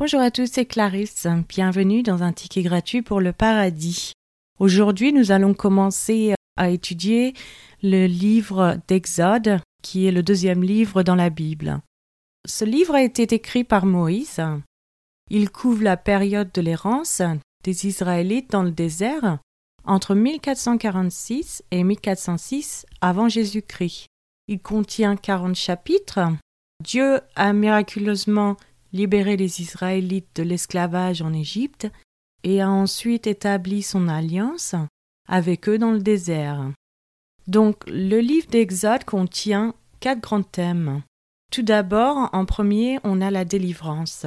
Bonjour à tous, c'est Clarisse. Bienvenue dans un ticket gratuit pour le paradis. Aujourd'hui, nous allons commencer à étudier le livre d'Exode, qui est le deuxième livre dans la Bible. Ce livre a été écrit par Moïse. Il couvre la période de l'errance des Israélites dans le désert entre 1446 et 1406 avant Jésus-Christ. Il contient 40 chapitres. Dieu a miraculeusement libéré les Israélites de l'esclavage en Égypte et a ensuite établi son alliance avec eux dans le désert. Donc le livre d'Exode contient quatre grands thèmes. Tout d'abord, en premier, on a la délivrance.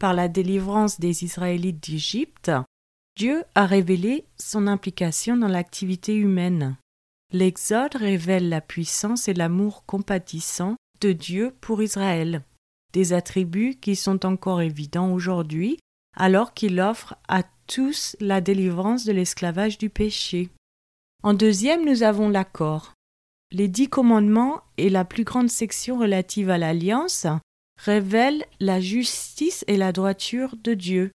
Par la délivrance des Israélites d'Égypte, Dieu a révélé son implication dans l'activité humaine. L'Exode révèle la puissance et l'amour compatissant de Dieu pour Israël, des attributs qui sont encore évidents aujourd'hui, alors qu'il offre à tous la délivrance de l'esclavage du péché. En deuxième, nous avons l'accord. Les dix commandements et la plus grande section relative à l'alliance révèlent la justice et la droiture de Dieu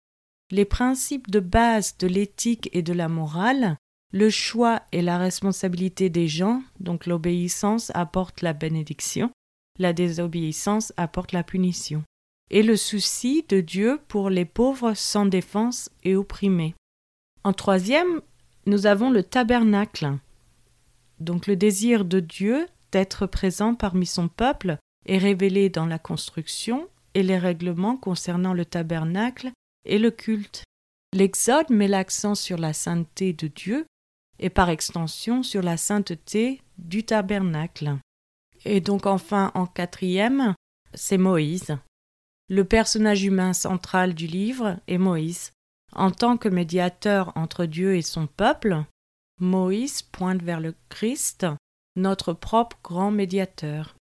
les principes de base de l'éthique et de la morale, le choix et la responsabilité des gens, donc l'obéissance apporte la bénédiction, la désobéissance apporte la punition, et le souci de Dieu pour les pauvres sans défense et opprimés. En troisième, nous avons le tabernacle, donc le désir de Dieu d'être présent parmi son peuple est révélé dans la construction et les règlements concernant le tabernacle et le culte. L'Exode met l'accent sur la sainteté de Dieu et par extension sur la sainteté du tabernacle. Et donc enfin en quatrième, c'est Moïse. Le personnage humain central du livre est Moïse. En tant que médiateur entre Dieu et son peuple, Moïse pointe vers le Christ, notre propre grand médiateur.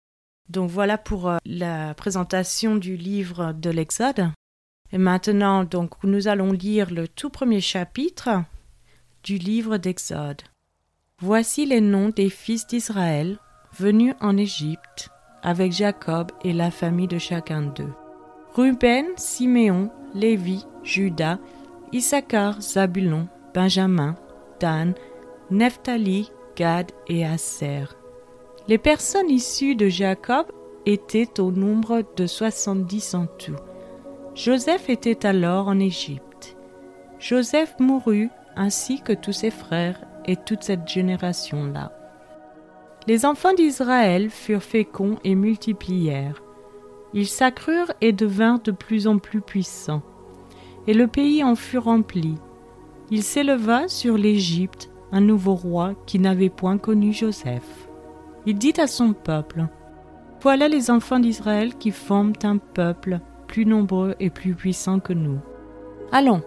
Donc voilà pour euh, la présentation du livre de l'Exode. Et maintenant, donc, nous allons lire le tout premier chapitre du livre d'Exode. Voici les noms des fils d'Israël venus en Égypte avec Jacob et la famille de chacun d'eux. Ruben, Siméon, Lévi, Judas, Issachar, Zabulon, Benjamin, Dan, Nephtali, Gad et Aser. Les personnes issues de Jacob étaient au nombre de soixante-dix en tout. Joseph était alors en Égypte. Joseph mourut ainsi que tous ses frères et toute cette génération-là. Les enfants d'Israël furent féconds et multiplièrent. Ils s'accrurent et devinrent de plus en plus puissants. Et le pays en fut rempli. Il s'éleva sur l'Égypte un nouveau roi qui n'avait point connu Joseph. Il dit à son peuple, Voilà les enfants d'Israël qui forment un peuple plus nombreux et plus puissants que nous. Allons,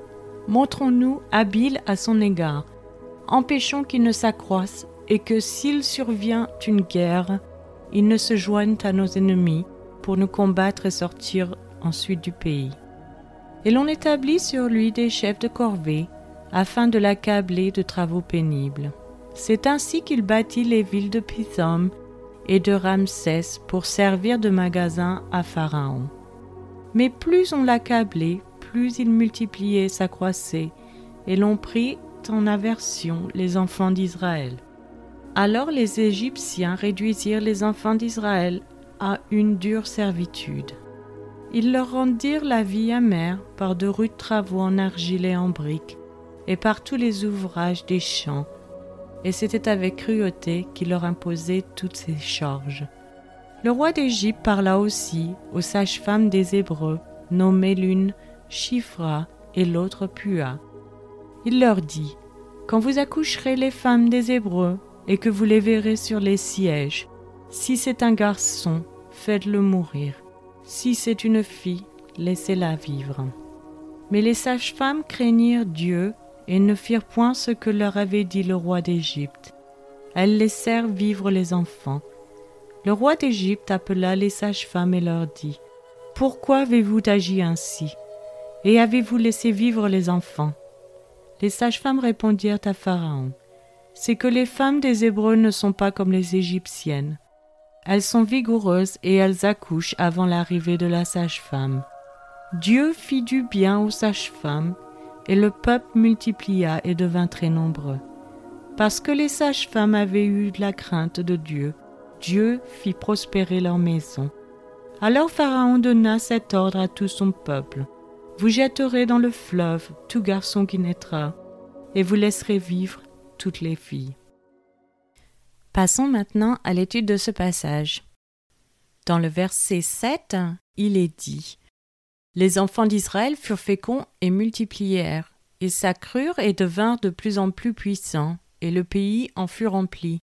montrons-nous habiles à son égard, empêchons qu'il ne s'accroisse et que s'il survient une guerre, il ne se joigne à nos ennemis pour nous combattre et sortir ensuite du pays. Et l'on établit sur lui des chefs de corvée, afin de l'accabler de travaux pénibles. C'est ainsi qu'il bâtit les villes de Pithom et de Ramsès pour servir de magasin à Pharaon. Mais plus on l'accablait, plus il multipliait, s'accroissait, et l'on prit en aversion les enfants d'Israël. Alors les Égyptiens réduisirent les enfants d'Israël à une dure servitude. Ils leur rendirent la vie amère par de rudes travaux en argile et en briques, et par tous les ouvrages des champs, et c'était avec cruauté qu'il leur imposait toutes ces charges. Le roi d'Égypte parla aussi aux sages-femmes des Hébreux, nommées l'une Chifra et l'autre Pua. Il leur dit Quand vous accoucherez les femmes des Hébreux et que vous les verrez sur les sièges, si c'est un garçon, faites-le mourir. Si c'est une fille, laissez-la vivre. Mais les sages-femmes craignirent Dieu et ne firent point ce que leur avait dit le roi d'Égypte. Elles laissèrent vivre les enfants le roi d'Égypte appela les sages-femmes et leur dit Pourquoi avez-vous agi ainsi? Et avez-vous laissé vivre les enfants? Les sages-femmes répondirent à Pharaon C'est que les femmes des Hébreux ne sont pas comme les Égyptiennes. Elles sont vigoureuses et elles accouchent avant l'arrivée de la sage-femme. Dieu fit du bien aux sages-femmes, et le peuple multiplia et devint très nombreux. Parce que les sages-femmes avaient eu la crainte de Dieu, Dieu fit prospérer leur maison. Alors Pharaon donna cet ordre à tout son peuple. Vous jetterez dans le fleuve tout garçon qui naîtra, et vous laisserez vivre toutes les filles. Passons maintenant à l'étude de ce passage. Dans le verset 7, il est dit Les enfants d'Israël furent féconds et multiplièrent, ils s'accrurent et devinrent de plus en plus puissants, et le pays en fut rempli.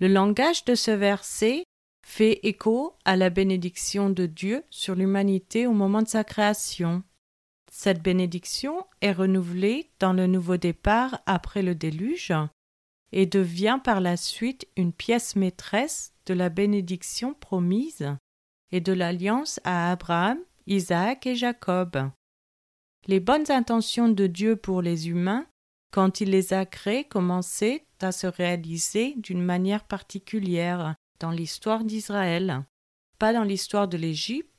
Le langage de ce verset fait écho à la bénédiction de Dieu sur l'humanité au moment de sa création. Cette bénédiction est renouvelée dans le nouveau départ après le déluge et devient par la suite une pièce maîtresse de la bénédiction promise et de l'alliance à Abraham, Isaac et Jacob. Les bonnes intentions de Dieu pour les humains, quand il les a créés, commençaient à se réaliser d'une manière particulière dans l'histoire d'Israël, pas dans l'histoire de l'Égypte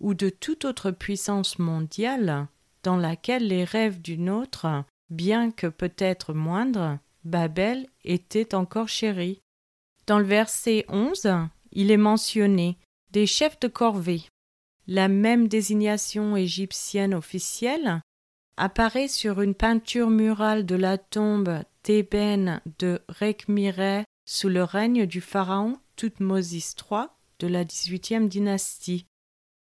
ou de toute autre puissance mondiale dans laquelle les rêves d'une autre, bien que peut-être moindre, Babel était encore chérie. Dans le verset 11, il est mentionné des chefs de corvée. La même désignation égyptienne officielle apparaît sur une peinture murale de la tombe thébène de Rekhmireh sous le règne du pharaon Toutmosis III de la XVIIIe dynastie.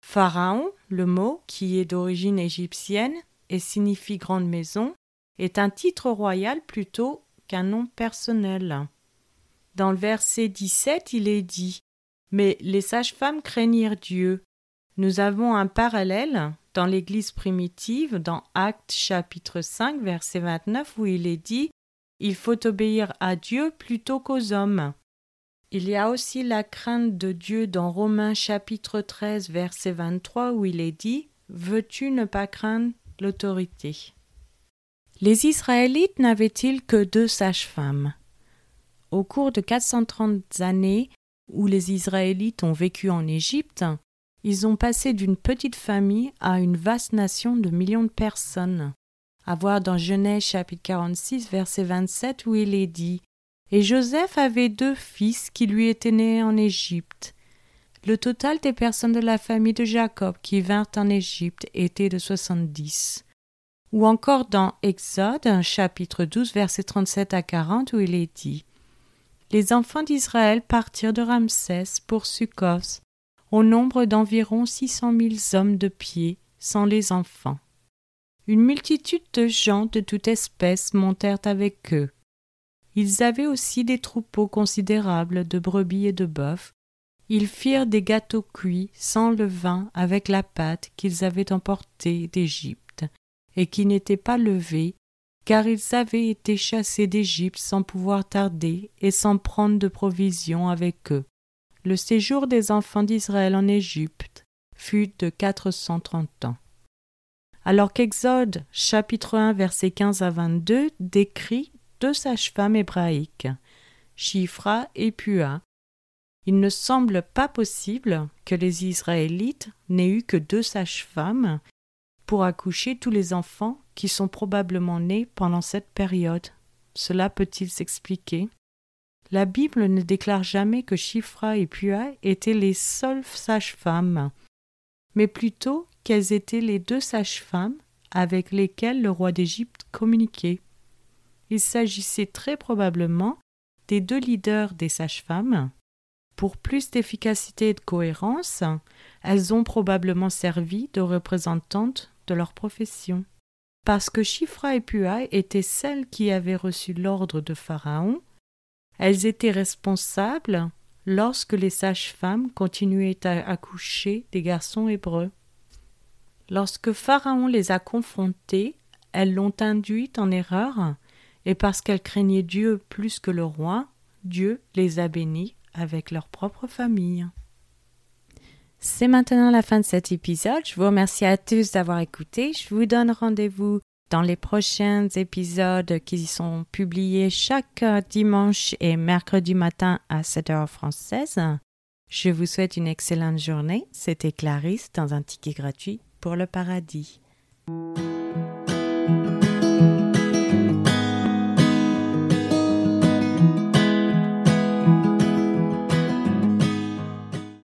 Pharaon, le mot, qui est d'origine égyptienne et signifie grande maison, est un titre royal plutôt qu'un nom personnel. Dans le verset 17, il est dit Mais les sages-femmes craignirent Dieu. Nous avons un parallèle dans l'Église primitive, dans Actes chapitre 5, verset 29, où il est dit Il faut obéir à Dieu plutôt qu'aux hommes. Il y a aussi la crainte de Dieu dans Romains chapitre 13 verset 23 où il est dit Veux-tu ne pas craindre l'autorité? Les Israélites n'avaient-ils que deux sages-femmes? Au cours de 430 années où les Israélites ont vécu en Égypte, ils ont passé d'une petite famille à une vaste nation de millions de personnes. À voir dans Genèse chapitre 46 verset 27 où il est dit et Joseph avait deux fils qui lui étaient nés en Égypte. Le total des personnes de la famille de Jacob qui vinrent en Égypte était de soixante-dix. Ou encore dans Exode, chapitre 12, versets 37 à 40, où il est dit Les enfants d'Israël partirent de Ramsès pour Sukkos, au nombre d'environ six cent mille hommes de pied, sans les enfants. Une multitude de gens de toute espèce montèrent avec eux. Ils avaient aussi des troupeaux considérables de brebis et de bœufs. Ils firent des gâteaux cuits sans levain avec la pâte qu'ils avaient emportée d'Égypte, et qui n'étaient pas levés, car ils avaient été chassés d'Égypte sans pouvoir tarder et sans prendre de provisions avec eux. Le séjour des enfants d'Israël en Égypte fut de quatre cent trente ans. Alors qu'Exode chapitre 1 verset 15 à 22 décrit deux sages-femmes hébraïques, Shifra et Pua. Il ne semble pas possible que les Israélites n'aient eu que deux sages-femmes pour accoucher tous les enfants qui sont probablement nés pendant cette période. Cela peut-il s'expliquer? La Bible ne déclare jamais que Shifra et Pua étaient les seules sages-femmes, mais plutôt qu'elles étaient les deux sages-femmes avec lesquelles le roi d'Égypte communiquait. Il s'agissait très probablement des deux leaders des sages-femmes. Pour plus d'efficacité et de cohérence, elles ont probablement servi de représentantes de leur profession. Parce que Chifra et Pua étaient celles qui avaient reçu l'ordre de Pharaon, elles étaient responsables lorsque les sages-femmes continuaient à accoucher des garçons hébreux. Lorsque Pharaon les a confrontées, elles l'ont induite en erreur et parce qu'elles craignaient Dieu plus que le roi, Dieu les a bénis avec leur propre famille. C'est maintenant la fin de cet épisode. Je vous remercie à tous d'avoir écouté. Je vous donne rendez-vous dans les prochains épisodes qui sont publiés chaque dimanche et mercredi matin à 7 heures française. Je vous souhaite une excellente journée. C'était Clarisse dans un ticket gratuit pour le paradis.